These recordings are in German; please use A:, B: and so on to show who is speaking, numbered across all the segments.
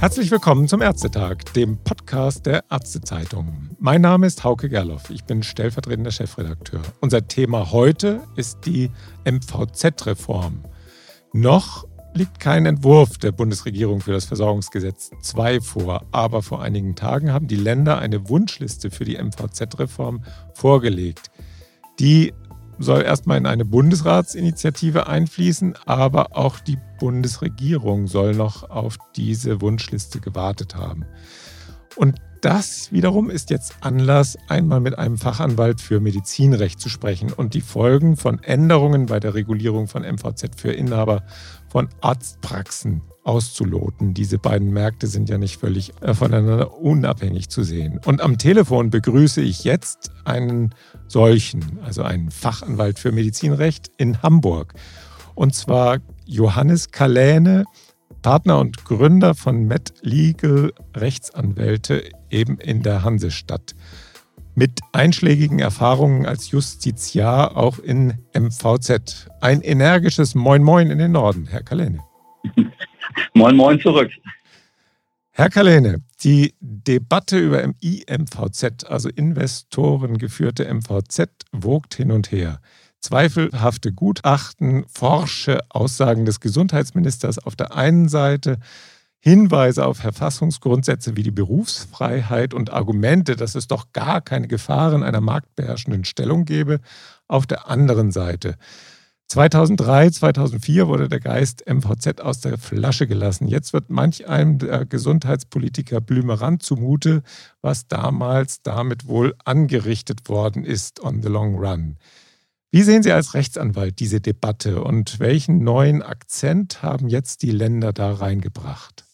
A: Herzlich willkommen zum Ärztetag, dem Podcast der Ärztezeitung. Mein Name ist Hauke Gerloff, ich bin stellvertretender Chefredakteur. Unser Thema heute ist die MVZ-Reform. Noch liegt kein Entwurf der Bundesregierung für das Versorgungsgesetz 2 vor, aber vor einigen Tagen haben die Länder eine Wunschliste für die MVZ-Reform vorgelegt. Die soll erstmal in eine Bundesratsinitiative einfließen, aber auch die Bundesregierung soll noch auf diese Wunschliste gewartet haben. Und das wiederum ist jetzt Anlass, einmal mit einem Fachanwalt für Medizinrecht zu sprechen und die Folgen von Änderungen bei der Regulierung von MVZ für Inhaber von Arztpraxen auszuloten. Diese beiden Märkte sind ja nicht völlig äh, voneinander unabhängig zu sehen. Und am Telefon begrüße ich jetzt einen solchen, also einen Fachanwalt für Medizinrecht in Hamburg. Und zwar Johannes Kaläne, Partner und Gründer von Met Legal Rechtsanwälte eben in der Hansestadt. Mit einschlägigen Erfahrungen als Justiziar auch in MVZ. Ein energisches Moin Moin in den Norden, Herr Kaläne.
B: Moin Moin zurück.
A: Herr Kaläne, die Debatte über IMVZ, also investorengeführte MVZ, wogt hin und her. Zweifelhafte Gutachten, forsche Aussagen des Gesundheitsministers auf der einen Seite, Hinweise auf Verfassungsgrundsätze wie die Berufsfreiheit und Argumente, dass es doch gar keine Gefahren einer marktbeherrschenden Stellung gebe, auf der anderen Seite. 2003, 2004 wurde der Geist MVZ aus der Flasche gelassen. Jetzt wird manch einem der Gesundheitspolitiker Blümerand zumute, was damals damit wohl angerichtet worden ist on the long run. Wie sehen Sie als Rechtsanwalt diese Debatte und welchen neuen Akzent haben jetzt die Länder da reingebracht?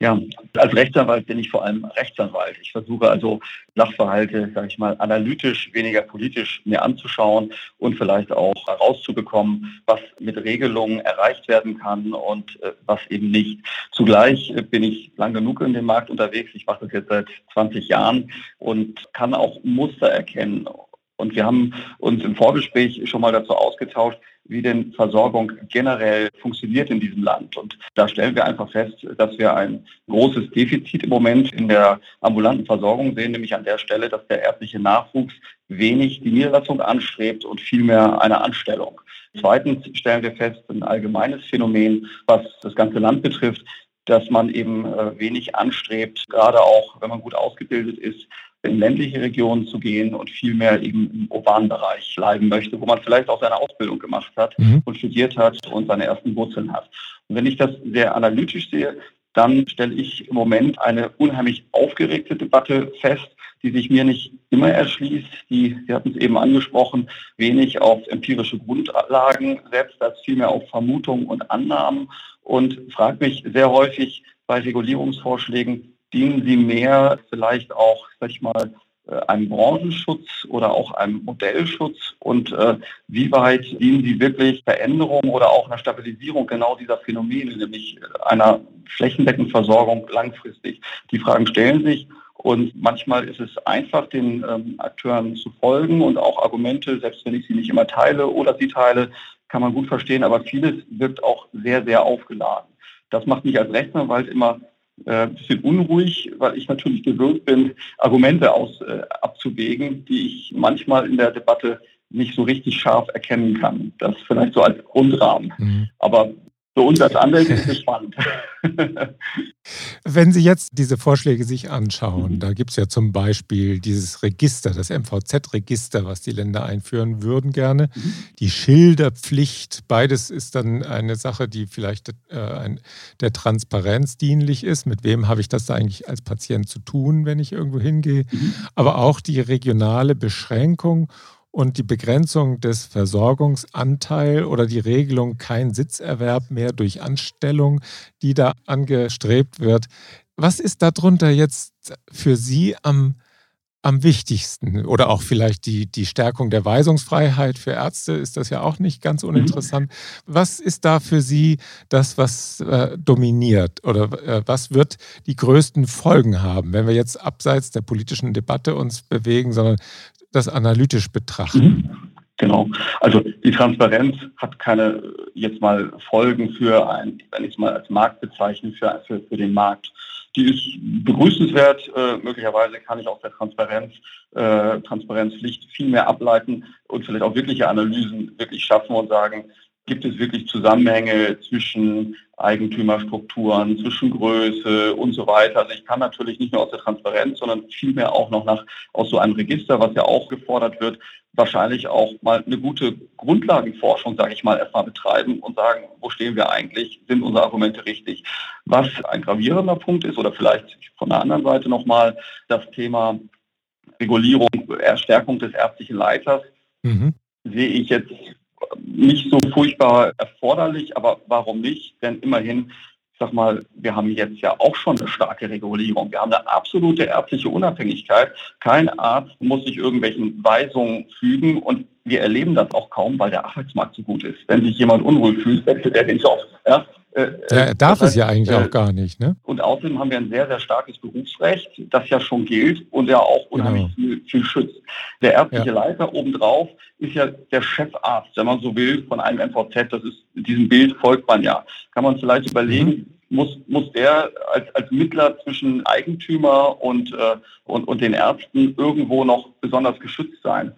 B: Ja, als Rechtsanwalt bin ich vor allem Rechtsanwalt. Ich versuche also Sachverhalte, sage ich mal, analytisch, weniger politisch mir anzuschauen und vielleicht auch herauszubekommen, was mit Regelungen erreicht werden kann und äh, was eben nicht. Zugleich äh, bin ich lang genug in dem Markt unterwegs. Ich mache das jetzt seit 20 Jahren und kann auch Muster erkennen und wir haben uns im Vorgespräch schon mal dazu ausgetauscht, wie denn Versorgung generell funktioniert in diesem Land. Und da stellen wir einfach fest, dass wir ein großes Defizit im Moment in der ambulanten Versorgung sehen, nämlich an der Stelle, dass der ärztliche Nachwuchs wenig die Niederlassung anstrebt und vielmehr eine Anstellung. Zweitens stellen wir fest, ein allgemeines Phänomen, was das ganze Land betrifft, dass man eben äh, wenig anstrebt, gerade auch wenn man gut ausgebildet ist, in ländliche Regionen zu gehen und vielmehr eben im urbanen Bereich bleiben möchte, wo man vielleicht auch seine Ausbildung gemacht hat mhm. und studiert hat und seine ersten Wurzeln hat. Und wenn ich das sehr analytisch sehe, dann stelle ich im Moment eine unheimlich aufgeregte Debatte fest, die sich mir nicht immer erschließt, die, Sie hatten es eben angesprochen, wenig auf empirische Grundlagen setzt, als vielmehr auf Vermutungen und Annahmen und fragt mich sehr häufig bei Regulierungsvorschlägen, dienen sie mehr vielleicht auch, sag ich mal, äh, einem Branchenschutz oder auch einem Modellschutz und äh, wie weit dienen sie wirklich Veränderung oder auch einer Stabilisierung genau dieser Phänomene, nämlich einer flächendeckenden Versorgung langfristig. Die Fragen stellen sich und manchmal ist es einfach, den ähm, Akteuren zu folgen und auch Argumente, selbst wenn ich sie nicht immer teile oder sie teile, kann man gut verstehen, aber vieles wirkt auch sehr, sehr aufgeladen. Das macht mich als Rechtsanwalt immer äh, ein bisschen unruhig, weil ich natürlich gewöhnt bin, Argumente aus, äh, abzuwägen, die ich manchmal in der Debatte nicht so richtig scharf erkennen kann. Das vielleicht so als Grundrahmen. Mhm. Aber für uns als Anwälte ist es spannend.
A: Wenn Sie jetzt diese Vorschläge sich anschauen, da gibt es ja zum Beispiel dieses Register, das MVZ-Register, was die Länder einführen würden gerne, mhm. die Schilderpflicht, beides ist dann eine Sache, die vielleicht äh, der Transparenz dienlich ist. Mit wem habe ich das da eigentlich als Patient zu tun, wenn ich irgendwo hingehe? Mhm. Aber auch die regionale Beschränkung und die Begrenzung des Versorgungsanteils oder die Regelung kein Sitzerwerb mehr durch Anstellung, die da angestrebt wird. Was ist darunter jetzt für Sie am, am wichtigsten? Oder auch vielleicht die, die Stärkung der Weisungsfreiheit für Ärzte ist das ja auch nicht ganz uninteressant. Mhm. Was ist da für Sie das, was äh, dominiert? Oder äh, was wird die größten Folgen haben, wenn wir jetzt abseits der politischen Debatte uns bewegen, sondern das analytisch betrachten?
B: Genau. Also die Transparenz hat keine jetzt mal Folgen für ein, wenn ich es mal als Markt bezeichne, für, für, für den Markt. Die ist begrüßenswert. Äh, möglicherweise kann ich aus der Transparenz, äh, Transparenzpflicht viel mehr ableiten und vielleicht auch wirkliche Analysen wirklich schaffen und sagen, gibt es wirklich Zusammenhänge zwischen Eigentümerstrukturen, zwischen Größe und so weiter. Also ich kann natürlich nicht nur aus der Transparenz, sondern vielmehr auch noch nach, aus so einem Register, was ja auch gefordert wird, wahrscheinlich auch mal eine gute Grundlagenforschung, sage ich mal, erstmal betreiben und sagen, wo stehen wir eigentlich, sind unsere Argumente richtig. Was ein gravierender Punkt ist oder vielleicht von der anderen Seite nochmal das Thema Regulierung, Erstärkung des ärztlichen Leiters, mhm. sehe ich jetzt nicht so furchtbar erforderlich, aber warum nicht? Denn immerhin, ich sag mal, wir haben jetzt ja auch schon eine starke Regulierung. Wir haben eine absolute ärztliche Unabhängigkeit. Kein Arzt muss sich irgendwelchen Weisungen fügen und wir erleben das auch kaum, weil der Arbeitsmarkt so gut ist. Wenn sich jemand unwohl fühlt, wechselt er den Job. Ja?
A: Äh, der darf es ja eigentlich äh, auch gar nicht. Ne?
B: Und außerdem haben wir ein sehr, sehr starkes Berufsrecht, das ja schon gilt und ja auch unheimlich genau. viel, viel, schützt. Der ärztliche ja. Leiter obendrauf ist ja der Chefarzt, wenn man so will, von einem MVZ. Das ist, diesem Bild folgt man ja. Kann man vielleicht überlegen, mhm. muss, muss der als, als Mittler zwischen Eigentümer und, äh, und, und den Ärzten irgendwo noch besonders geschützt sein?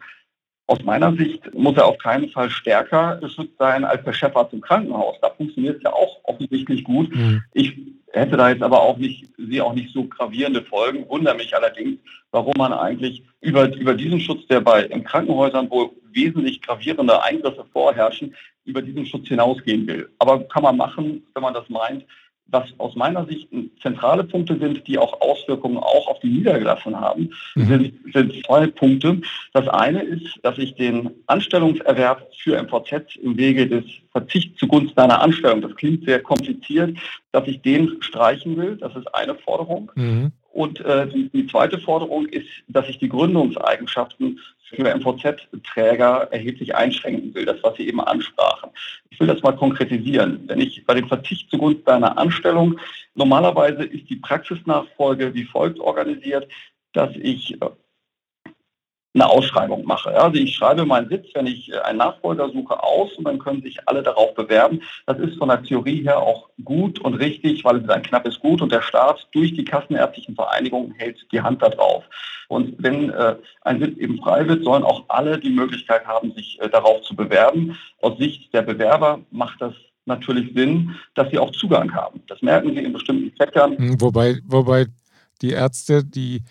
B: Aus meiner Sicht muss er auf keinen Fall stärker geschützt sein als der Chefarzt im Krankenhaus. Da funktioniert es ja auch offensichtlich gut. Mhm. Ich hätte da jetzt aber auch nicht, sehe auch nicht so gravierende Folgen. Wundere mich allerdings, warum man eigentlich über, über diesen Schutz, der bei in Krankenhäusern, wo wesentlich gravierende Eingriffe vorherrschen, über diesen Schutz hinausgehen will. Aber kann man machen, wenn man das meint was aus meiner Sicht zentrale Punkte sind, die auch Auswirkungen auch auf die Niedergelassenen haben, mhm. sind, sind zwei Punkte. Das eine ist, dass ich den Anstellungserwerb für MVZ im Wege des Verzichts zugunsten einer Anstellung, das klingt sehr kompliziert, dass ich den streichen will. Das ist eine Forderung. Mhm. Und äh, die, die, zweite Forderung ist, dass ich die Gründungseigenschaften für MVZ-Träger erheblich einschränken will, das, was Sie eben ansprachen. Ich will das mal konkretisieren. Wenn ich bei dem Verzicht zugunsten einer Anstellung, normalerweise ist die Praxisnachfolge wie folgt organisiert, dass ich äh, eine Ausschreibung mache. Also ich schreibe meinen Sitz, wenn ich äh, einen Nachfolger suche, aus und dann können sich alle darauf bewerben. Das ist von der Theorie her auch gut und richtig, weil es ein knappes Gut und der Staat durch die kassenärztlichen Vereinigungen hält die Hand darauf. Und wenn äh, ein Sitz eben frei wird, sollen auch alle die Möglichkeit haben, sich äh, darauf zu bewerben. Aus Sicht der Bewerber macht das natürlich Sinn, dass sie auch Zugang haben. Das merken sie in bestimmten Sektoren.
A: Hm, wobei, wobei die Ärzte, die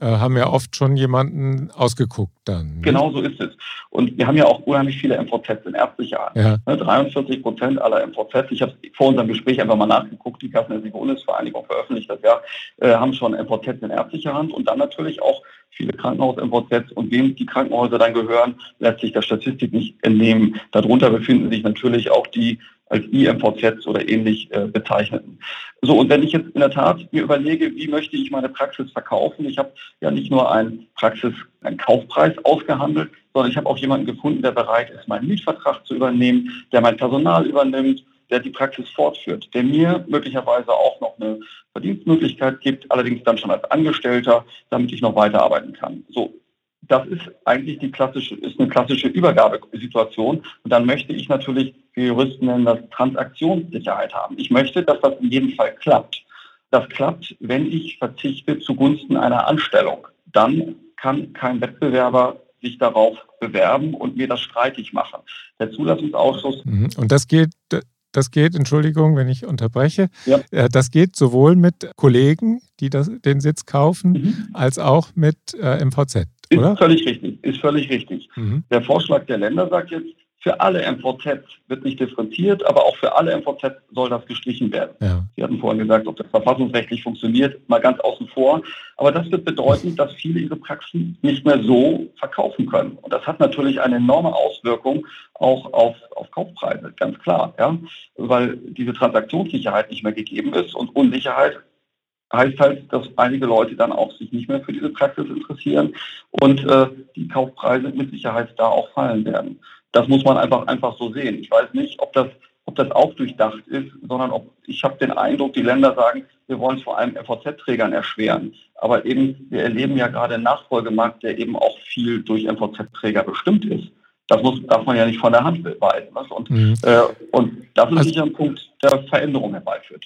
A: haben ja oft schon jemanden ausgeguckt dann.
B: Ne? Genau so ist es. Und wir haben ja auch unheimlich viele MVZs in ärztlicher Hand. Ja. 43 ne, Prozent aller MVZs, ich habe vor unserem Gespräch einfach mal nachgeguckt, die Kassenärztliche Bundesvereinigung veröffentlicht das ja, äh, haben schon MVZs in ärztlicher Hand und dann natürlich auch viele Krankenhaus-MVZs und wem die Krankenhäuser dann gehören, lässt sich der Statistik nicht entnehmen. Darunter befinden sich natürlich auch die als IMVZs oder ähnlich äh, bezeichneten. So, und wenn ich jetzt in der Tat mir überlege, wie möchte ich meine Praxis verkaufen, ich habe ja nicht nur einen Praxis, einen Kaufpreis ausgehandelt, sondern ich habe auch jemanden gefunden, der bereit ist, meinen Mietvertrag zu übernehmen, der mein Personal übernimmt, der die Praxis fortführt, der mir möglicherweise auch noch eine Verdienstmöglichkeit gibt, allerdings dann schon als Angestellter, damit ich noch weiterarbeiten kann. So, das ist eigentlich die klassische, ist eine klassische Übergabesituation. Und dann möchte ich natürlich, wir Juristen nennen das Transaktionssicherheit haben. Ich möchte, dass das in jedem Fall klappt. Das klappt, wenn ich verzichte zugunsten einer Anstellung. Dann kann kein Wettbewerber sich darauf bewerben und mir das streitig machen. Der Zulassungsausschuss.
A: Mhm. Und das geht, das geht, Entschuldigung, wenn ich unterbreche, ja. Äh, das geht sowohl mit Kollegen, die das, den Sitz kaufen, mhm. als auch mit äh, MVZ,
B: ist oder? völlig richtig, ist völlig richtig. Mhm. Der Vorschlag der Länder sagt jetzt, für alle MVZ wird nicht differenziert, aber auch für alle MVZ soll das gestrichen werden. Ja. Sie hatten vorhin gesagt, ob das verfassungsrechtlich funktioniert, mal ganz außen vor. Aber das wird bedeuten, dass viele ihre Praxen nicht mehr so verkaufen können. Und das hat natürlich eine enorme Auswirkung auch auf, auf Kaufpreise, ganz klar. Ja? Weil diese Transaktionssicherheit nicht mehr gegeben ist und Unsicherheit heißt halt, dass einige Leute dann auch sich nicht mehr für diese Praxis interessieren und äh, die Kaufpreise mit Sicherheit da auch fallen werden. Das muss man einfach, einfach so sehen. Ich weiß nicht, ob das, ob das auch durchdacht ist, sondern ob ich habe den Eindruck, die Länder sagen, wir wollen es vor allem MVZ-Trägern erschweren. Aber eben, wir erleben ja gerade einen Nachfolgemarkt, der eben auch viel durch MVZ-Träger bestimmt ist. Das muss, darf man ja nicht von der Hand weisen. Und, mhm. äh, und das ist also, sicher ein Punkt, der Veränderung herbeiführt.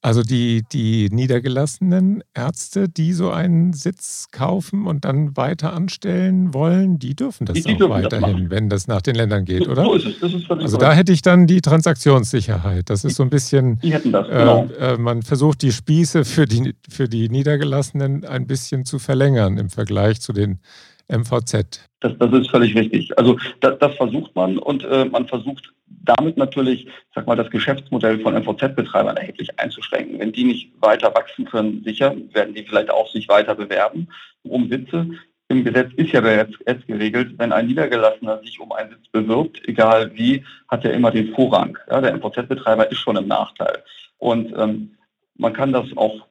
A: Also die, die niedergelassenen Ärzte, die so einen Sitz kaufen und dann weiter anstellen wollen, die dürfen das die, die auch dürfen weiterhin, das wenn das nach den Ländern geht, oder? So ist es. Das ist also da hätte ich dann die Transaktionssicherheit. Das ist so ein bisschen,
B: die hätten das, genau.
A: äh, man versucht die Spieße für die, für die Niedergelassenen ein bisschen zu verlängern im Vergleich zu den MVZ.
B: Das, das ist völlig richtig. Also das, das versucht man und äh, man versucht damit natürlich, sag mal, das Geschäftsmodell von MVZ-Betreibern erheblich einzuschränken. Wenn die nicht weiter wachsen können, sicher, werden die vielleicht auch sich weiter bewerben um Sitze. Im Gesetz ist ja jetzt geregelt, wenn ein Niedergelassener sich um einen Sitz bewirbt, egal wie, hat er immer den Vorrang. Ja, der MVZ-Betreiber ist schon im Nachteil. Und ähm, man kann das auch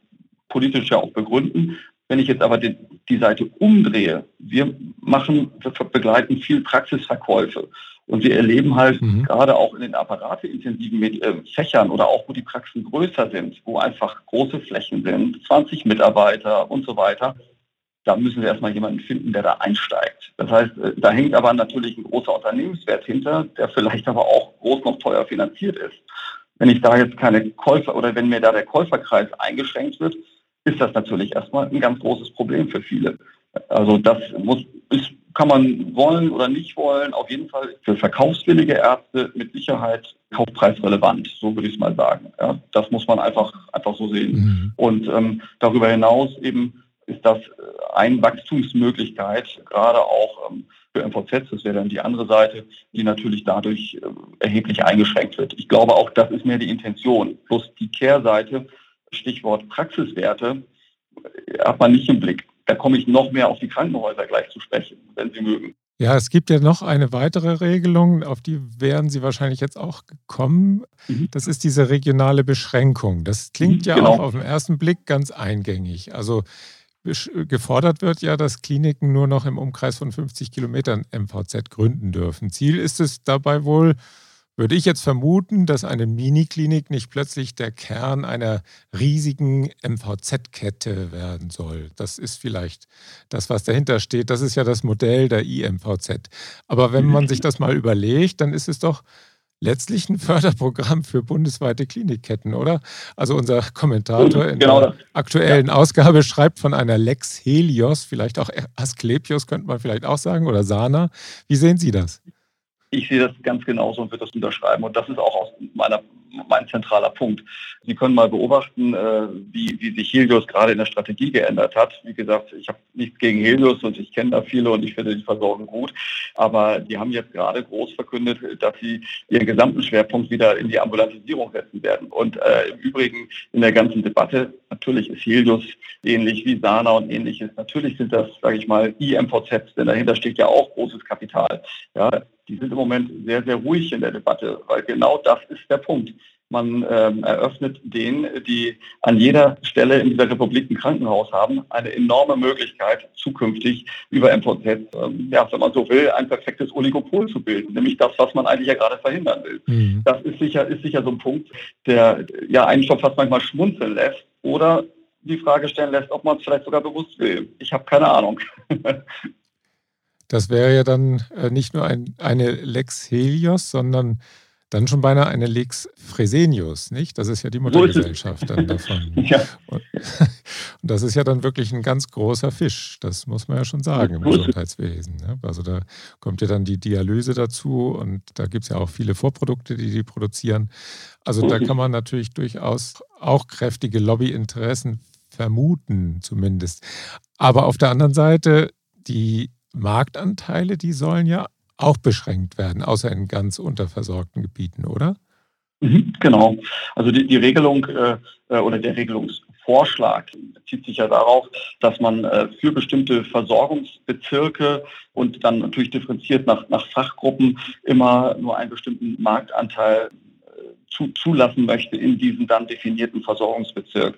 B: politisch ja auch begründen. Wenn ich jetzt aber die, die Seite umdrehe, wir machen, wir begleiten viel Praxisverkäufe und wir erleben halt mhm. gerade auch in den apparateintensiven äh, Fächern oder auch wo die Praxen größer sind, wo einfach große Flächen sind, 20 Mitarbeiter und so weiter, da müssen wir erstmal jemanden finden, der da einsteigt. Das heißt, äh, da hängt aber natürlich ein großer Unternehmenswert hinter, der vielleicht aber auch groß noch teuer finanziert ist. Wenn ich da jetzt keine Käufer oder wenn mir da der Käuferkreis eingeschränkt wird, ist das natürlich erstmal ein ganz großes Problem für viele. Also das muss, ist, kann man wollen oder nicht wollen. Auf jeden Fall für verkaufswillige Ärzte mit Sicherheit kaufpreisrelevant, so würde ich es mal sagen. Ja, das muss man einfach, einfach so sehen. Mhm. Und ähm, darüber hinaus eben ist das äh, eine Wachstumsmöglichkeit, gerade auch ähm, für MVZ, das wäre dann die andere Seite, die natürlich dadurch äh, erheblich eingeschränkt wird. Ich glaube auch, das ist mehr die Intention. Plus die Kehrseite, Stichwort Praxiswerte, hat man nicht im Blick. Da komme ich noch mehr auf die Krankenhäuser gleich zu sprechen, wenn Sie mögen.
A: Ja, es gibt ja noch eine weitere Regelung, auf die wären Sie wahrscheinlich jetzt auch gekommen. Mhm. Das ist diese regionale Beschränkung. Das klingt mhm, ja genau. auch auf den ersten Blick ganz eingängig. Also gefordert wird ja, dass Kliniken nur noch im Umkreis von 50 Kilometern MVZ gründen dürfen. Ziel ist es dabei wohl, würde ich jetzt vermuten, dass eine Miniklinik nicht plötzlich der Kern einer riesigen MVZ-Kette werden soll. Das ist vielleicht das, was dahinter steht. Das ist ja das Modell der IMVZ. Aber wenn man sich das mal überlegt, dann ist es doch letztlich ein Förderprogramm für bundesweite Klinikketten, oder? Also unser Kommentator in genau der aktuellen ja. Ausgabe schreibt von einer Lex Helios, vielleicht auch Asklepios könnte man vielleicht auch sagen, oder Sana. Wie sehen Sie das?
B: Ich sehe das ganz genauso und würde das unterschreiben. Und das ist auch meiner mein zentraler Punkt. Sie können mal beobachten, äh, wie, wie sich Helios gerade in der Strategie geändert hat. Wie gesagt, ich habe nichts gegen Helios und ich kenne da viele und ich finde die Versorgung gut. Aber die haben jetzt gerade groß verkündet, dass sie ihren gesamten Schwerpunkt wieder in die Ambulantisierung setzen werden. Und äh, im Übrigen in der ganzen Debatte, natürlich ist Helios ähnlich wie Sana und ähnliches. Natürlich sind das, sage ich mal, IMVZs, denn dahinter steht ja auch großes Kapital. Ja, die sind im Moment sehr, sehr ruhig in der Debatte, weil genau das ist der Punkt. Man ähm, eröffnet denen, die an jeder Stelle in dieser Republik ein Krankenhaus haben, eine enorme Möglichkeit, zukünftig über MVZ, ähm, ja, wenn man so will, ein perfektes Oligopol zu bilden, nämlich das, was man eigentlich ja gerade verhindern will. Mhm. Das ist sicher, ist sicher so ein Punkt, der ja einen schon fast manchmal schmunzeln lässt oder die Frage stellen lässt, ob man es vielleicht sogar bewusst will. Ich habe keine Ahnung.
A: Das wäre ja dann äh, nicht nur ein, eine Lex Helios, sondern dann schon beinahe eine Lex Fresenius, nicht? Das ist ja die Muttergesellschaft dann davon. ja. und, und, das ist ja dann wirklich ein ganz großer Fisch, das muss man ja schon sagen im Gesundheitswesen. Ne? Also da kommt ja dann die Dialyse dazu und da gibt es ja auch viele Vorprodukte, die die produzieren. Also da kann man natürlich durchaus auch kräftige Lobbyinteressen vermuten, zumindest. Aber auf der anderen Seite, die Marktanteile, die sollen ja auch beschränkt werden, außer in ganz unterversorgten Gebieten, oder?
B: Mhm, genau. Also die, die Regelung äh, äh, oder der Regelungsvorschlag bezieht sich ja darauf, dass man äh, für bestimmte Versorgungsbezirke und dann natürlich differenziert nach, nach Fachgruppen immer nur einen bestimmten Marktanteil äh, zu, zulassen möchte in diesem dann definierten Versorgungsbezirk.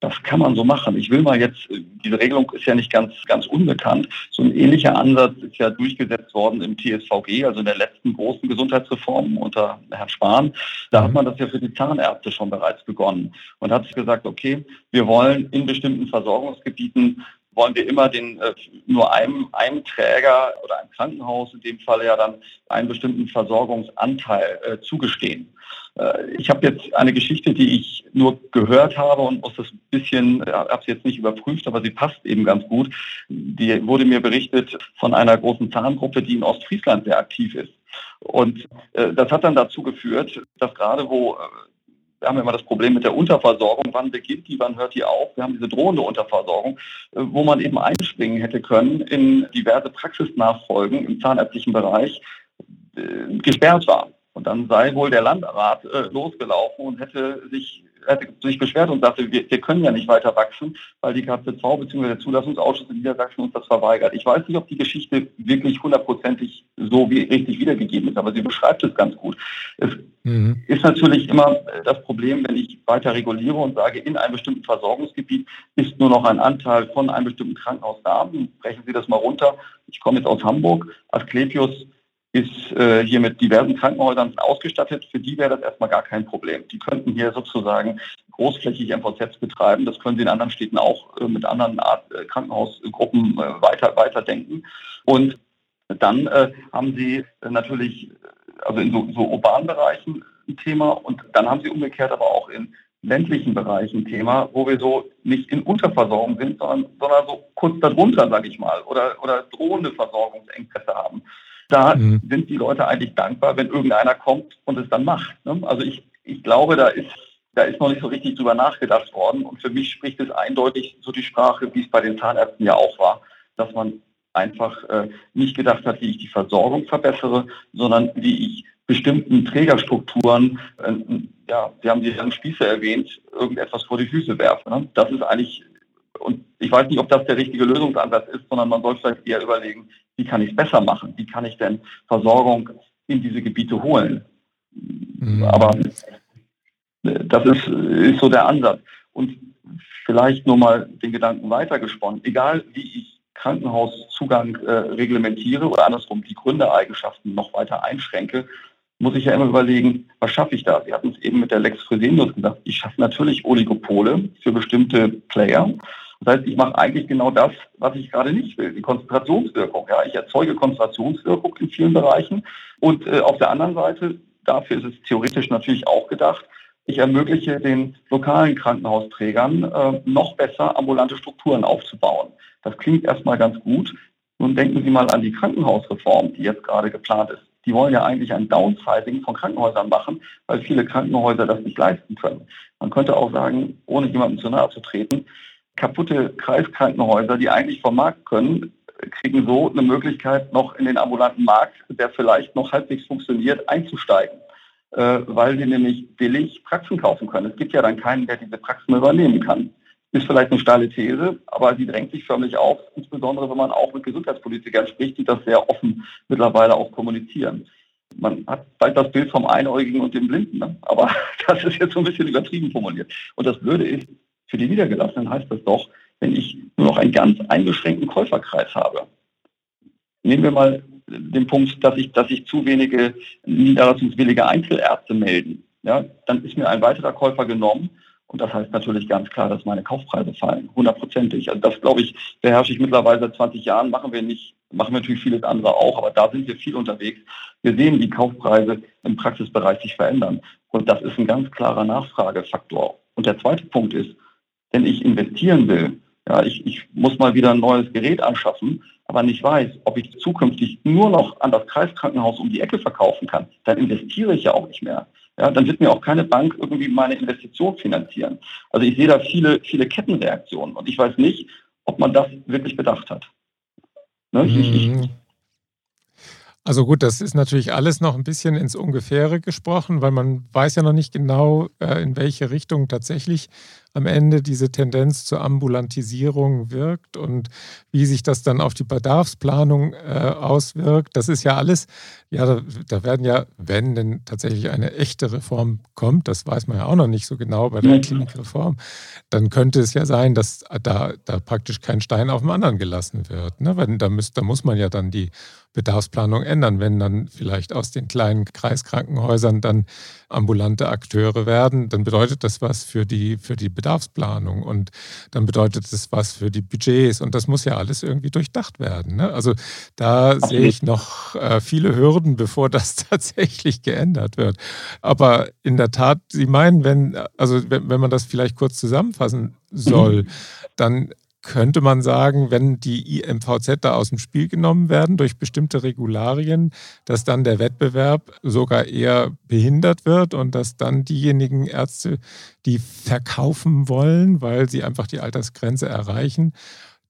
B: Das kann man so machen. Ich will mal jetzt, diese Regelung ist ja nicht ganz, ganz unbekannt. So ein ähnlicher Ansatz ist ja durchgesetzt worden im TSVG, also in der letzten großen Gesundheitsreform unter Herrn Spahn. Da hat mhm. man das ja für die Zahnärzte schon bereits begonnen und hat gesagt, okay, wir wollen in bestimmten Versorgungsgebieten wollen wir immer den äh, nur einem, einem Träger oder einem Krankenhaus in dem Fall ja dann einen bestimmten Versorgungsanteil äh, zugestehen. Äh, ich habe jetzt eine Geschichte, die ich nur gehört habe und muss das ein bisschen, äh, habe sie jetzt nicht überprüft, aber sie passt eben ganz gut. Die wurde mir berichtet von einer großen Zahngruppe, die in Ostfriesland sehr aktiv ist. Und äh, das hat dann dazu geführt, dass gerade wo äh, wir haben immer das Problem mit der Unterversorgung. Wann beginnt die, wann hört die auf? Wir haben diese drohende Unterversorgung, äh, wo man eben einspringen hätte können in diverse Praxisnachfolgen im zahnärztlichen Bereich, äh, gesperrt war. Und dann sei wohl der Landrat äh, losgelaufen und hätte sich, hätte sich beschwert und sagte, wir, wir können ja nicht weiter wachsen, weil die KZV bzw. der Zulassungsausschuss in Niedersachsen uns das verweigert. Ich weiß nicht, ob die Geschichte wirklich hundertprozentig so wie richtig wiedergegeben ist, aber sie beschreibt es ganz gut. Es mhm. ist natürlich immer das Problem, wenn ich weiter reguliere und sage, in einem bestimmten Versorgungsgebiet ist nur noch ein Anteil von einem bestimmten Krankenhaus da. Brechen Sie das mal runter. Ich komme jetzt aus Hamburg. Asklepios ist äh, hier mit diversen Krankenhäusern ausgestattet. Für die wäre das erstmal gar kein Problem. Die könnten hier sozusagen großflächig MVZs betreiben. Das können sie in anderen Städten auch äh, mit anderen Art äh, Krankenhausgruppen äh, weiter weiterdenken. Und dann äh, haben sie natürlich also in so, so urbanen Bereichen ein Thema und dann haben sie umgekehrt aber auch in ländlichen Bereichen ein Thema, wo wir so nicht in Unterversorgung sind, sondern, sondern so kurz darunter, sage ich mal, oder, oder drohende Versorgungsengpässe haben. Da mhm. sind die Leute eigentlich dankbar, wenn irgendeiner kommt und es dann macht. Ne? Also ich, ich glaube, da ist, da ist noch nicht so richtig drüber nachgedacht worden. Und für mich spricht es eindeutig so die Sprache, wie es bei den Zahnärzten ja auch war, dass man einfach äh, nicht gedacht hat, wie ich die Versorgung verbessere, sondern wie ich bestimmten Trägerstrukturen, äh, ja, Sie haben die langen Spieße erwähnt, irgendetwas vor die Füße werfe. Ne? Das ist eigentlich, und ich weiß nicht, ob das der richtige Lösungsansatz ist, sondern man soll vielleicht eher überlegen, wie kann ich es besser machen? Wie kann ich denn Versorgung in diese Gebiete holen? Mhm. Aber äh, das ist, ist so der Ansatz. Und vielleicht nur mal den Gedanken weitergesponnen. Egal wie ich Krankenhauszugang äh, reglementiere oder andersrum die Gründereigenschaften noch weiter einschränke, muss ich ja immer überlegen, was schaffe ich da? Sie hatten es eben mit der Lex Fresenius gesagt. Ich schaffe natürlich Oligopole für bestimmte Player. Das heißt, ich mache eigentlich genau das, was ich gerade nicht will, die Konzentrationswirkung. Ja, ich erzeuge Konzentrationswirkung in vielen Bereichen. Und äh, auf der anderen Seite, dafür ist es theoretisch natürlich auch gedacht, ich ermögliche den lokalen Krankenhausträgern äh, noch besser ambulante Strukturen aufzubauen. Das klingt erstmal ganz gut. Nun denken Sie mal an die Krankenhausreform, die jetzt gerade geplant ist. Die wollen ja eigentlich ein Downsizing von Krankenhäusern machen, weil viele Krankenhäuser das nicht leisten können. Man könnte auch sagen, ohne jemandem zu nahe zu treten, kaputte Kreiskrankenhäuser, die eigentlich vom Markt können, kriegen so eine Möglichkeit, noch in den ambulanten Markt, der vielleicht noch halbwegs funktioniert, einzusteigen, äh, weil sie nämlich billig Praxen kaufen können. Es gibt ja dann keinen, der diese Praxen übernehmen kann. Ist vielleicht eine steile These, aber sie drängt sich förmlich auf, insbesondere wenn man auch mit Gesundheitspolitikern spricht, die das sehr offen mittlerweile auch kommunizieren. Man hat bald das Bild vom Einäugigen und dem Blinden, ne? aber das ist jetzt so ein bisschen übertrieben formuliert. Und das Blöde ist, für die Niedergelassenen heißt das doch, wenn ich nur noch einen ganz eingeschränkten Käuferkreis habe. Nehmen wir mal den Punkt, dass ich, dass ich zu wenige niederlassungswillige Einzelärzte melden. Ja, dann ist mir ein weiterer Käufer genommen und das heißt natürlich ganz klar, dass meine Kaufpreise fallen, hundertprozentig. Also das, glaube ich, beherrsche ich mittlerweile seit 20 Jahren, machen wir nicht, machen wir natürlich vieles andere auch, aber da sind wir viel unterwegs. Wir sehen, wie Kaufpreise im Praxisbereich sich verändern. Und das ist ein ganz klarer Nachfragefaktor. Und der zweite Punkt ist, wenn ich investieren will, ja, ich, ich muss mal wieder ein neues Gerät anschaffen, aber nicht weiß, ob ich zukünftig nur noch an das Kreiskrankenhaus um die Ecke verkaufen kann, dann investiere ich ja auch nicht mehr. Ja, dann wird mir auch keine Bank irgendwie meine Investition finanzieren. Also ich sehe da viele, viele Kettenreaktionen und ich weiß nicht, ob man das wirklich bedacht hat.
A: Ne? Mhm. Also gut, das ist natürlich alles noch ein bisschen ins Ungefähre gesprochen, weil man weiß ja noch nicht genau, äh, in welche Richtung tatsächlich am Ende diese Tendenz zur Ambulantisierung wirkt und wie sich das dann auf die Bedarfsplanung äh, auswirkt. Das ist ja alles, ja, da, da, werden ja, wenn denn tatsächlich eine echte Reform kommt, das weiß man ja auch noch nicht so genau bei der Klinikreform, dann könnte es ja sein, dass da, da praktisch kein Stein auf dem anderen gelassen wird. Ne? Weil da, müsst, da muss man ja dann die Bedarfsplanung ändern, wenn dann vielleicht aus den kleinen Kreiskrankenhäusern dann ambulante Akteure werden, dann bedeutet das was für die, für die Bedarfsplanung Bedarfsplanung und dann bedeutet es was für die Budgets und das muss ja alles irgendwie durchdacht werden. Ne? Also da sehe ich noch äh, viele Hürden, bevor das tatsächlich geändert wird. Aber in der Tat, Sie meinen, wenn, also wenn, wenn man das vielleicht kurz zusammenfassen soll, mhm. dann könnte man sagen, wenn die IMVZ da aus dem Spiel genommen werden durch bestimmte Regularien, dass dann der Wettbewerb sogar eher behindert wird und dass dann diejenigen Ärzte, die verkaufen wollen, weil sie einfach die Altersgrenze erreichen,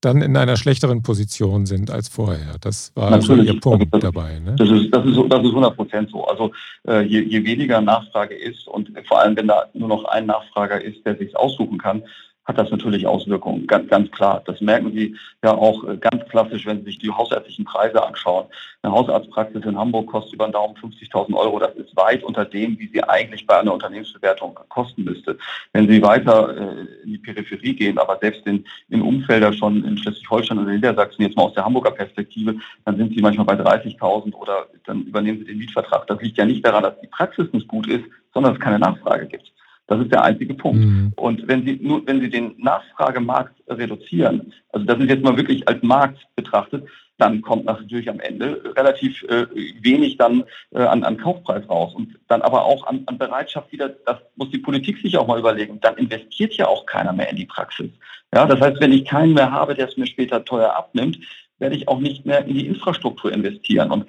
A: dann in einer schlechteren Position sind als vorher. Das war Natürlich. so Ihr Punkt
B: das,
A: dabei.
B: Ne? Das, ist, das, ist, das ist 100 Prozent so. Also äh, je, je, weniger Nachfrage ist und vor allem, wenn da nur noch ein Nachfrager ist, der sich aussuchen kann, hat das natürlich Auswirkungen, ganz, ganz klar. Das merken Sie ja auch äh, ganz klassisch, wenn Sie sich die hausärztlichen Preise anschauen. Eine Hausarztpraxis in Hamburg kostet über den Daumen 50.000 Euro. Das ist weit unter dem, wie sie eigentlich bei einer Unternehmensbewertung kosten müsste. Wenn Sie weiter äh, in die Peripherie gehen, aber selbst in, in Umfelder schon in Schleswig-Holstein oder Niedersachsen, jetzt mal aus der Hamburger Perspektive, dann sind Sie manchmal bei 30.000 oder dann übernehmen Sie den Mietvertrag. Das liegt ja nicht daran, dass die Praxis nicht gut ist, sondern dass es keine Nachfrage gibt. Das ist der einzige Punkt. Mhm. Und wenn Sie nur, wenn Sie den Nachfragemarkt reduzieren, also das ist jetzt mal wirklich als Markt betrachtet, dann kommt natürlich am Ende relativ äh, wenig dann äh, an, an Kaufpreis raus und dann aber auch an, an Bereitschaft wieder, das muss die Politik sich auch mal überlegen, dann investiert ja auch keiner mehr in die Praxis. Ja, das heißt, wenn ich keinen mehr habe, der es mir später teuer abnimmt, werde ich auch nicht mehr in die Infrastruktur investieren. Und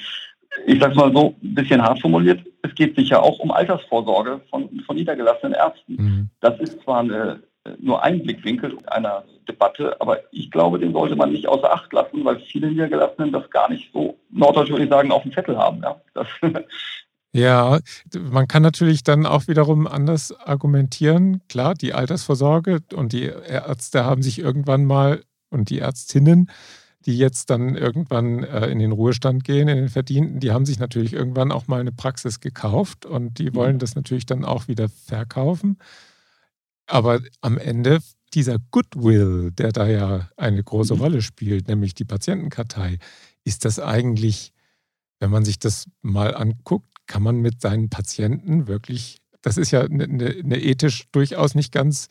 B: ich sage mal so ein bisschen hart formuliert, es geht sicher auch um Altersvorsorge von, von niedergelassenen Ärzten. Mhm. Das ist zwar eine, nur ein Blickwinkel einer Debatte, aber ich glaube, den sollte man nicht außer Acht lassen, weil viele Niedergelassenen das gar nicht so, norddeutsch würde ich sagen, auf dem Zettel haben. Ja, das,
A: ja, man kann natürlich dann auch wiederum anders argumentieren. Klar, die Altersvorsorge und die Ärzte haben sich irgendwann mal und die Ärztinnen die jetzt dann irgendwann äh, in den Ruhestand gehen, in den Verdienten, die haben sich natürlich irgendwann auch mal eine Praxis gekauft und die wollen das natürlich dann auch wieder verkaufen. Aber am Ende dieser Goodwill, der da ja eine große mhm. Rolle spielt, nämlich die Patientenkartei, ist das eigentlich, wenn man sich das mal anguckt, kann man mit seinen Patienten wirklich, das ist ja eine, eine ethisch durchaus nicht ganz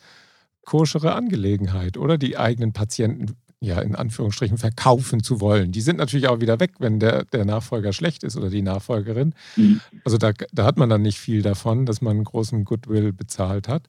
A: koschere Angelegenheit, oder? Die eigenen Patienten ja in Anführungsstrichen verkaufen zu wollen. Die sind natürlich auch wieder weg, wenn der, der Nachfolger schlecht ist oder die Nachfolgerin. Mhm. Also da, da hat man dann nicht viel davon, dass man einen großen Goodwill bezahlt hat.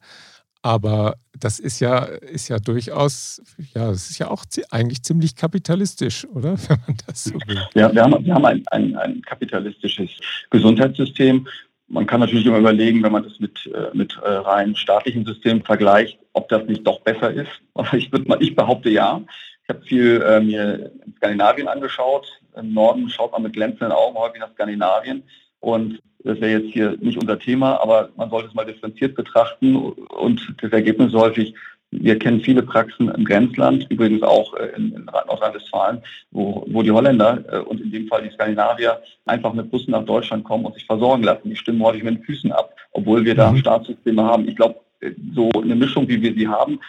A: Aber das ist ja, ist ja durchaus, ja, es ist ja auch eigentlich ziemlich kapitalistisch, oder? Wenn man das
B: so will. Ja, wir haben, wir haben ein, ein, ein kapitalistisches Gesundheitssystem. Man kann natürlich immer überlegen, wenn man das mit, äh, mit äh, rein staatlichen Systemen vergleicht, ob das nicht doch besser ist. Aber ich, würde mal, ich behaupte ja. Ich habe viel äh, mir in Skandinavien angeschaut. Im Norden schaut man mit glänzenden Augen häufig nach Skandinavien. Und das wäre jetzt hier nicht unser Thema, aber man sollte es mal differenziert betrachten. Und das Ergebnis ist häufig, wir kennen viele Praxen im Grenzland, übrigens auch äh, in, in Nordrhein-Westfalen, wo, wo die Holländer äh, und in dem Fall die Skandinavier einfach mit Bussen nach Deutschland kommen und sich versorgen lassen. Die stimmen häufig mit den Füßen ab, obwohl wir da mhm. Staatssysteme haben. Ich glaube, äh, so eine Mischung, wie wir sie haben,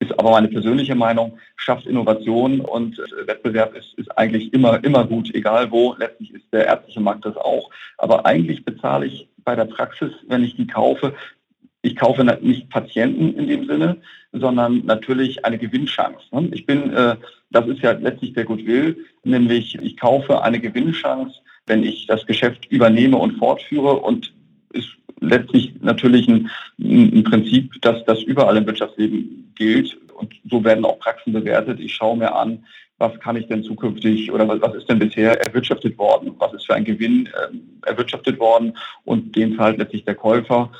B: ist aber meine persönliche Meinung, schafft Innovation und äh, Wettbewerb ist, ist eigentlich immer, immer gut, egal wo. Letztlich ist der ärztliche Markt das auch. Aber eigentlich bezahle ich bei der Praxis, wenn ich die kaufe, ich kaufe nicht Patienten in dem Sinne, sondern natürlich eine Gewinnchance. Ne? Ich bin, äh, das ist ja letztlich der Goodwill, nämlich ich kaufe eine Gewinnchance, wenn ich das Geschäft übernehme und fortführe und ist letztlich natürlich ein, ein Prinzip, dass das überall im Wirtschaftsleben gilt. Und so werden auch Praxen bewertet. Ich schaue mir an, was kann ich denn zukünftig oder was ist denn bisher erwirtschaftet worden? Was ist für ein Gewinn äh, erwirtschaftet worden? Und den zahlt letztlich der Käufer.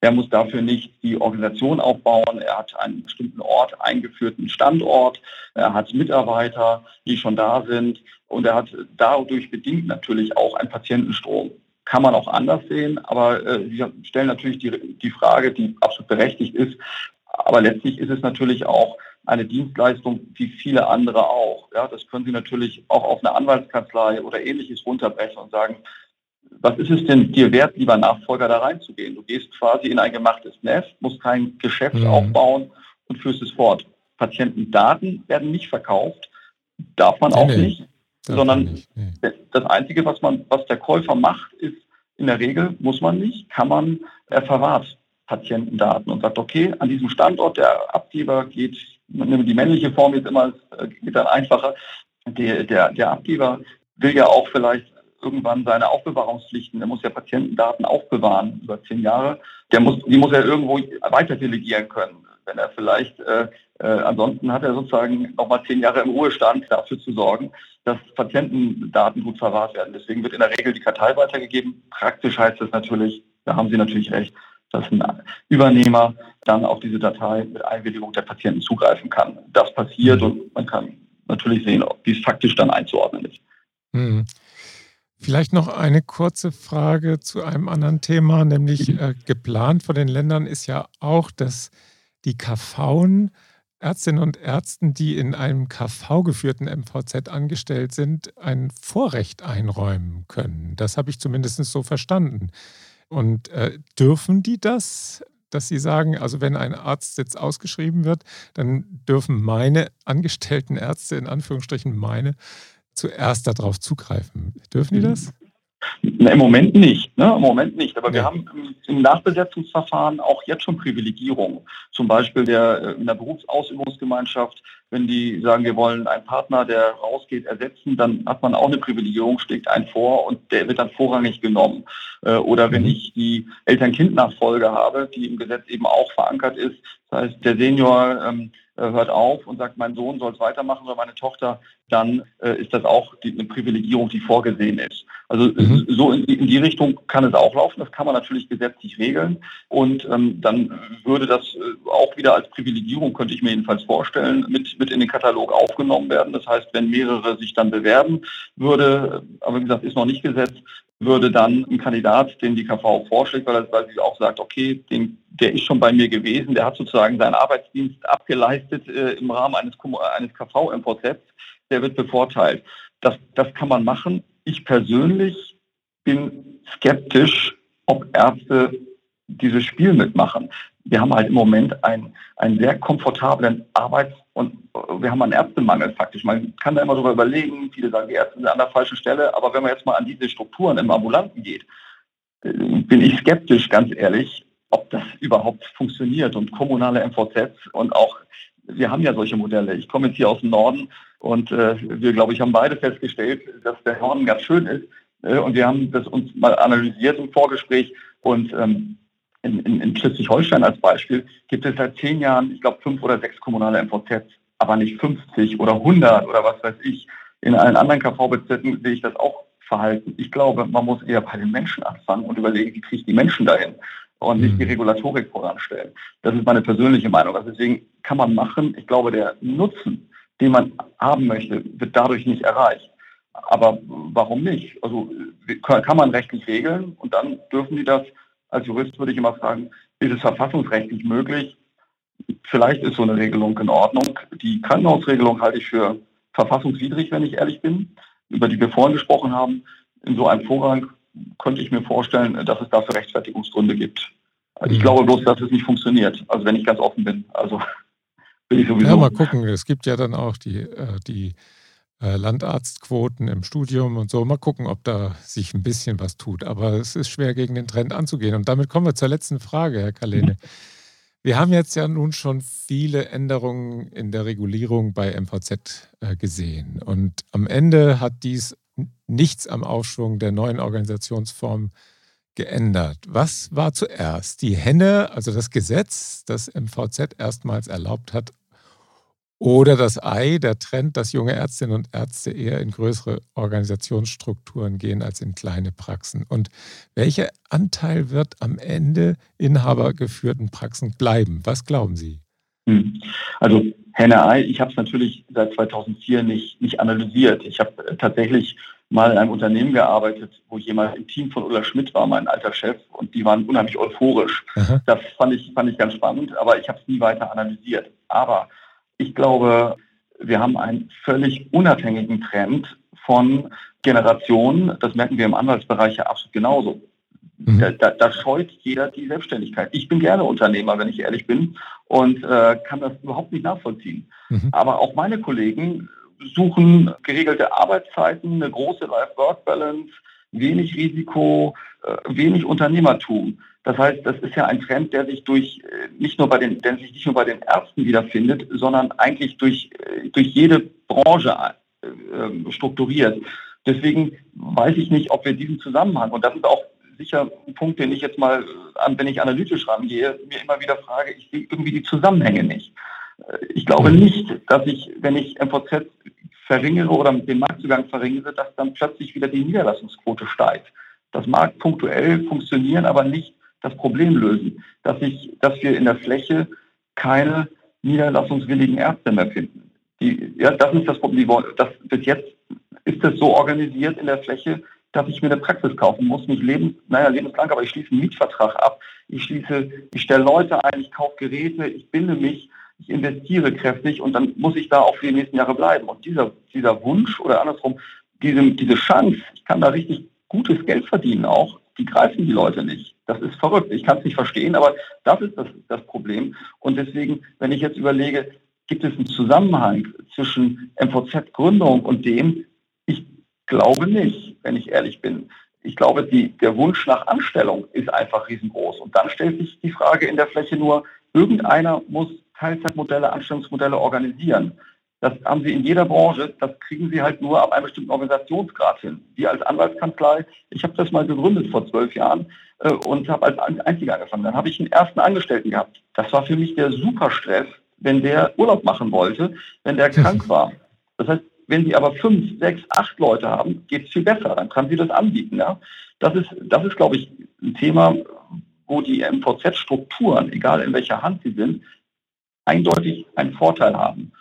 B: Er muss dafür nicht die Organisation aufbauen. Er hat einen bestimmten Ort eingeführt, einen Standort. Er hat Mitarbeiter, die schon da sind. Und er hat dadurch bedingt natürlich auch einen Patientenstrom kann man auch anders sehen, aber äh, wir stellen natürlich die, die Frage, die absolut berechtigt ist. Aber letztlich ist es natürlich auch eine Dienstleistung wie viele andere auch. Ja, das können Sie natürlich auch auf eine Anwaltskanzlei oder ähnliches runterbrechen und sagen, was ist es denn dir wert, lieber Nachfolger da reinzugehen? Du gehst quasi in ein gemachtes Nest, musst kein Geschäft mhm. aufbauen und führst es fort. Patientendaten werden nicht verkauft, darf man nee, auch nee. nicht sondern nicht, nee. das Einzige, was man, was der Käufer macht, ist in der Regel muss man nicht, kann man, er verwahrt Patientendaten und sagt, okay, an diesem Standort, der Abgeber geht, die männliche Form jetzt immer, äh, geht dann einfacher, der, der, der Abgeber will ja auch vielleicht irgendwann seine Aufbewahrungspflichten, der muss ja Patientendaten aufbewahren über zehn Jahre, der muss, die muss er irgendwo weiter delegieren können. Wenn er vielleicht, äh, äh, ansonsten hat er sozusagen nochmal zehn Jahre im Ruhestand dafür zu sorgen, dass Patientendaten gut verwahrt werden. Deswegen wird in der Regel die Kartei weitergegeben. Praktisch heißt das natürlich, da haben Sie natürlich recht, dass ein Übernehmer dann auf diese Datei mit Einwilligung der Patienten zugreifen kann. Das passiert und man kann natürlich sehen, wie es faktisch dann einzuordnen ist.
A: Mhm. Vielleicht noch eine kurze Frage zu einem anderen Thema, nämlich äh, geplant von den Ländern ist ja auch, dass die KV Ärztinnen und Ärzten, die in einem KV-geführten MVZ angestellt sind, ein Vorrecht einräumen können. Das habe ich zumindest so verstanden. Und äh, dürfen die das, dass sie sagen, also wenn ein Arzt jetzt ausgeschrieben wird, dann dürfen meine angestellten Ärzte, in Anführungsstrichen meine, zuerst darauf zugreifen. Dürfen die das?
B: Na, Im Moment nicht, ne? Im Moment nicht. Aber ja. wir haben im Nachbesetzungsverfahren auch jetzt schon Privilegierungen. Zum Beispiel der, äh, in der Berufsausübungsgemeinschaft, wenn die sagen, wir wollen einen Partner, der rausgeht, ersetzen, dann hat man auch eine Privilegierung, schlägt einen vor und der wird dann vorrangig genommen. Äh, oder wenn mhm. ich die Eltern-Kind-Nachfolge habe, die im Gesetz eben auch verankert ist, das heißt, der Senior ähm, äh, hört auf und sagt, mein Sohn soll es weitermachen oder meine Tochter, dann äh, ist das auch die, eine Privilegierung, die vorgesehen ist. Also mhm. so in, in, die Richtung kann es auch laufen. Das kann man natürlich gesetzlich regeln. Und ähm, dann würde das äh, auch wieder als Privilegierung, könnte ich mir jedenfalls vorstellen, mit, mit in den Katalog aufgenommen werden. Das heißt, wenn mehrere sich dann bewerben, würde, aber wie gesagt, ist noch nicht gesetzt, würde dann ein Kandidat, den die KV vorschlägt, weil, weil sie auch sagt, okay, den, der ist schon bei mir gewesen, der hat sozusagen seinen Arbeitsdienst abgeleistet äh, im Rahmen eines, eines KV-MVZ, der wird bevorteilt. Das, das kann man machen. Ich persönlich bin skeptisch, ob Ärzte dieses Spiel mitmachen. Wir haben halt im Moment einen, einen sehr komfortablen Arbeits- und wir haben einen Ärztemangel faktisch. Man kann da immer darüber überlegen, viele sagen, die Ärzte sind an der falschen Stelle, aber wenn man jetzt mal an diese Strukturen im Ambulanten geht, äh, bin ich skeptisch, ganz ehrlich, ob das überhaupt funktioniert. Und kommunale MVZs und auch, wir haben ja solche Modelle. Ich komme jetzt hier aus dem Norden und äh, wir, glaube ich, haben beide festgestellt, dass der Norden ganz schön ist. Äh, und wir haben das uns mal analysiert im Vorgespräch und ähm, in, in, in Schleswig-Holstein als Beispiel gibt es seit zehn Jahren, ich glaube, fünf oder sechs kommunale MVZs, aber nicht 50 oder 100 oder was weiß ich. In allen anderen KV-Bezirken sehe ich das auch verhalten. Ich glaube, man muss eher bei den Menschen anfangen und überlegen, wie kriege ich die Menschen dahin und nicht die mhm. Regulatorik voranstellen. Das ist meine persönliche Meinung. Also deswegen kann man machen. Ich glaube, der Nutzen, den man haben möchte, wird dadurch nicht erreicht. Aber warum nicht? Also kann man rechtlich regeln und dann dürfen die das als Jurist würde ich immer fragen, ist es verfassungsrechtlich möglich? Vielleicht ist so eine Regelung in Ordnung. Die Krankenhausregelung halte ich für verfassungswidrig, wenn ich ehrlich bin, über die wir vorhin gesprochen haben. In so einem Vorrang könnte ich mir vorstellen, dass es dafür Rechtfertigungsgründe gibt. Ich mhm. glaube bloß, dass es nicht funktioniert. Also wenn ich ganz offen bin. Also
A: bin ich sowieso. Ja, mal gucken. Es gibt ja dann auch die, äh, die äh, Landarztquoten im Studium und so. Mal gucken, ob da sich ein bisschen was tut. Aber es ist schwer, gegen den Trend anzugehen. Und damit kommen wir zur letzten Frage, Herr Kalene. Wir haben jetzt ja nun schon viele Änderungen in der Regulierung bei MVZ äh, gesehen. Und am Ende hat dies nichts am Aufschwung der neuen Organisationsform geändert. Was war zuerst? Die Henne, also das Gesetz, das MVZ erstmals erlaubt hat, oder das Ei, der Trend, dass junge Ärztinnen und Ärzte eher in größere Organisationsstrukturen gehen als in kleine Praxen. Und welcher Anteil wird am Ende inhabergeführten Praxen bleiben? Was glauben Sie?
B: Hm. Also Henne Ei, ich habe es natürlich seit 2004 nicht, nicht analysiert. Ich habe äh, tatsächlich mal in einem Unternehmen gearbeitet, wo jemand im Team von Ulla Schmidt war, mein alter Chef, und die waren unheimlich euphorisch. Aha. Das fand ich, fand ich ganz spannend, aber ich habe es nie weiter analysiert. Aber ich glaube, wir haben einen völlig unabhängigen Trend von Generationen. Das merken wir im Anwaltsbereich ja absolut genauso. Mhm. Da, da, da, scheut jeder die Selbstständigkeit. Ich bin gerne Unternehmer, wenn ich ehrlich bin, und äh, kann das überhaupt nicht nachvollziehen. Mhm. Aber auch meine Kollegen suchen geregelte Arbeitszeiten, eine große Life-Work-Balance, wenig Risiko, äh, wenig Unternehmertum. Das heißt, das ist ja ein Trend, der sich durch äh, nicht nur bei den, der sich nicht nur bei den Ärzten wiederfindet, sondern eigentlich durch, äh, durch jede Branche äh, strukturiert. Deswegen weiß ich nicht, ob wir diesen Zusammenhang, und das ist auch sicher ein Punkt, den ich jetzt mal, wenn ich analytisch rangehe, mir immer wieder frage, ich sehe irgendwie die Zusammenhänge nicht. Ich glaube nicht, dass ich, wenn ich MVZ verringere oder den Marktzugang verringere, dass dann plötzlich wieder die Niederlassungsquote steigt. Das mag punktuell funktionieren, aber nicht das Problem lösen, dass, ich, dass wir in der Fläche keine niederlassungswilligen Ärzte mehr finden. Die, ja, das ist das Problem. Das, bis jetzt ist es so organisiert in der Fläche, dass ich mir eine Praxis kaufen muss, nicht lebens, naja, lebenslang, aber ich schließe einen Mietvertrag ab, ich schließe, ich stelle Leute ein, ich kaufe Geräte, ich binde mich, ich investiere kräftig und dann muss ich da auch für die nächsten Jahre bleiben. Und dieser, dieser Wunsch oder andersrum, diese, diese Chance, ich kann da richtig gutes Geld verdienen auch, die greifen die Leute nicht. Das ist verrückt. Ich kann es nicht verstehen, aber das ist das, das Problem. Und deswegen, wenn ich jetzt überlege, gibt es einen Zusammenhang zwischen MVZ-Gründung und dem? Ich glaube nicht, wenn ich ehrlich bin. Ich glaube, die, der Wunsch nach Anstellung ist einfach riesengroß. Und dann stellt sich die Frage in der Fläche nur, irgendeiner muss Teilzeitmodelle, Anstellungsmodelle organisieren. Das haben sie in jeder Branche, das kriegen sie halt nur ab einem bestimmten Organisationsgrad hin. Wir als Anwaltskanzlei, ich habe das mal gegründet vor zwölf Jahren äh, und habe als Einziger angefangen. Dann habe ich einen ersten Angestellten gehabt. Das war für mich der Superstress, wenn der Urlaub machen wollte, wenn der krank war. Das heißt, wenn Sie aber fünf, sechs, acht Leute haben, geht es viel besser. Dann kann sie das anbieten. Ja? Das ist, das ist, glaube ich, ein Thema, wo die MVZ-Strukturen, egal in welcher Hand sie sind, eindeutig einen Vorteil haben.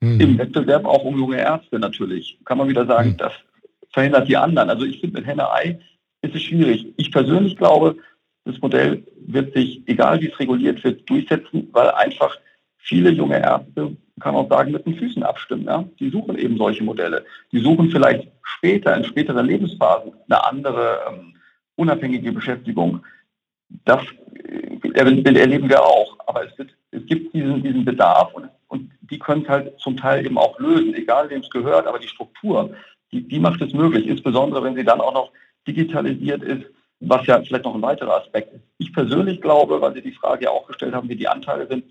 B: Mhm. Im Wettbewerb auch um junge Ärzte natürlich. Kann man wieder sagen, mhm. das verhindert die anderen. Also ich finde, mit Henne-Ei ist es schwierig. Ich persönlich glaube, das Modell wird sich, egal wie es reguliert wird, durchsetzen, weil einfach viele junge Ärzte, kann man auch sagen, mit den Füßen abstimmen. Ja? Die suchen eben solche Modelle. Die suchen vielleicht später, in späteren Lebensphasen, eine andere ähm, unabhängige Beschäftigung. Das äh, erleben wir auch. Aber es, wird, es gibt diesen, diesen Bedarf und, und die können es halt zum Teil eben auch lösen, egal wem es gehört, aber die Struktur, die, die macht es möglich, insbesondere wenn sie dann auch noch digitalisiert ist, was ja vielleicht noch ein weiterer Aspekt ist. Ich persönlich glaube, weil Sie die Frage ja auch gestellt haben, wie die Anteile sind,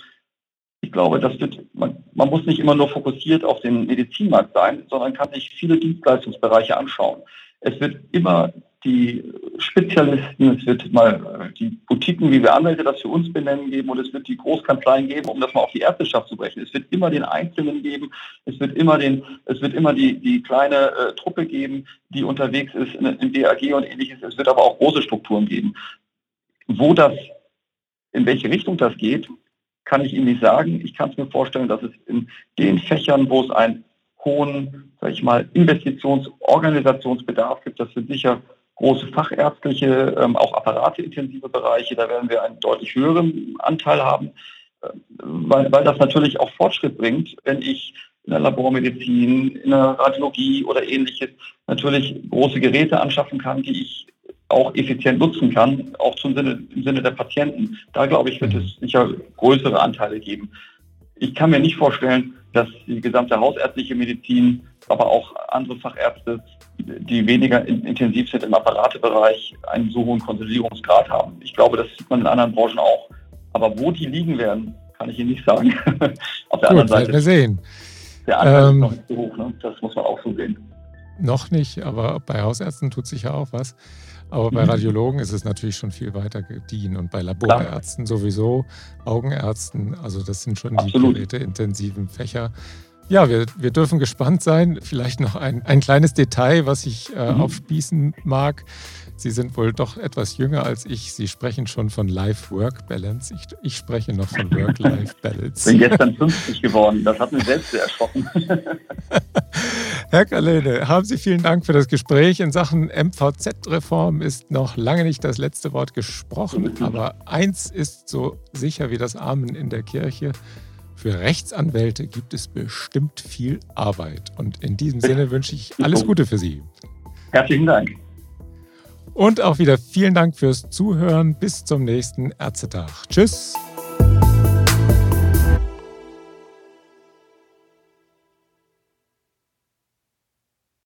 B: ich glaube, das wird, man, man muss nicht immer nur fokussiert auf den Medizinmarkt sein, sondern kann sich viele Dienstleistungsbereiche anschauen. Es wird immer die Spezialisten, es wird mal die Boutiquen, wie wir Anwälte das für uns benennen, geben und es wird die Großkanzleien geben, um das mal auf die Ärzteschaft zu brechen. Es wird immer den Einzelnen geben, es wird immer den, es wird immer die, die kleine äh, Truppe geben, die unterwegs ist in, im DAG und ähnliches. Es wird aber auch große Strukturen geben. Wo das, in welche Richtung das geht, kann ich Ihnen nicht sagen. Ich kann es mir vorstellen, dass es in den Fächern, wo es einen hohen, sag ich mal, Investitionsorganisationsbedarf gibt, das sind sicher große fachärztliche, ähm, auch apparatintensive Bereiche. Da werden wir einen deutlich höheren Anteil haben, äh, weil, weil das natürlich auch Fortschritt bringt, wenn ich in der Labormedizin, in der Radiologie oder ähnliches natürlich große Geräte anschaffen kann, die ich auch effizient nutzen kann, auch zum Sinne, im Sinne der Patienten. Da glaube ich, wird es sicher größere Anteile geben. Ich kann mir nicht vorstellen, dass die gesamte hausärztliche Medizin, aber auch andere Fachärzte die weniger intensiv sind im Apparatebereich, einen so hohen Konsolidierungsgrad haben. Ich glaube, das sieht man in anderen Branchen auch. Aber wo die liegen werden, kann ich Ihnen nicht sagen.
A: Auf der Gut, anderen Seite. wir sehen.
B: Der Anteil ähm, ist noch nicht so hoch, ne? das muss man auch so sehen.
A: Noch nicht, aber bei Hausärzten tut sich ja auch was. Aber bei mhm. Radiologen ist es natürlich schon viel weiter gediehen und bei Laborärzten sowieso, Augenärzten, also das sind schon Absolut. die geräteintensiven Fächer. Ja, wir, wir dürfen gespannt sein. Vielleicht noch ein, ein kleines Detail, was ich äh, mhm. aufspießen mag. Sie sind wohl doch etwas jünger als ich. Sie sprechen schon von Life-Work-Balance. Ich, ich, spreche noch von Work-Life-Balance.
B: Ich bin gestern 50 geworden. Das hat mich selbst sehr erschrocken.
A: Herr Kalene, haben Sie vielen Dank für das Gespräch. In Sachen MVZ-Reform ist noch lange nicht das letzte Wort gesprochen. Aber eins ist so sicher wie das Amen in der Kirche. Für Rechtsanwälte gibt es bestimmt viel Arbeit. Und in diesem Sinne wünsche ich alles Gute für Sie.
B: Herzlichen Dank.
A: Und auch wieder vielen Dank fürs Zuhören. Bis zum nächsten Ärztetag. Tschüss.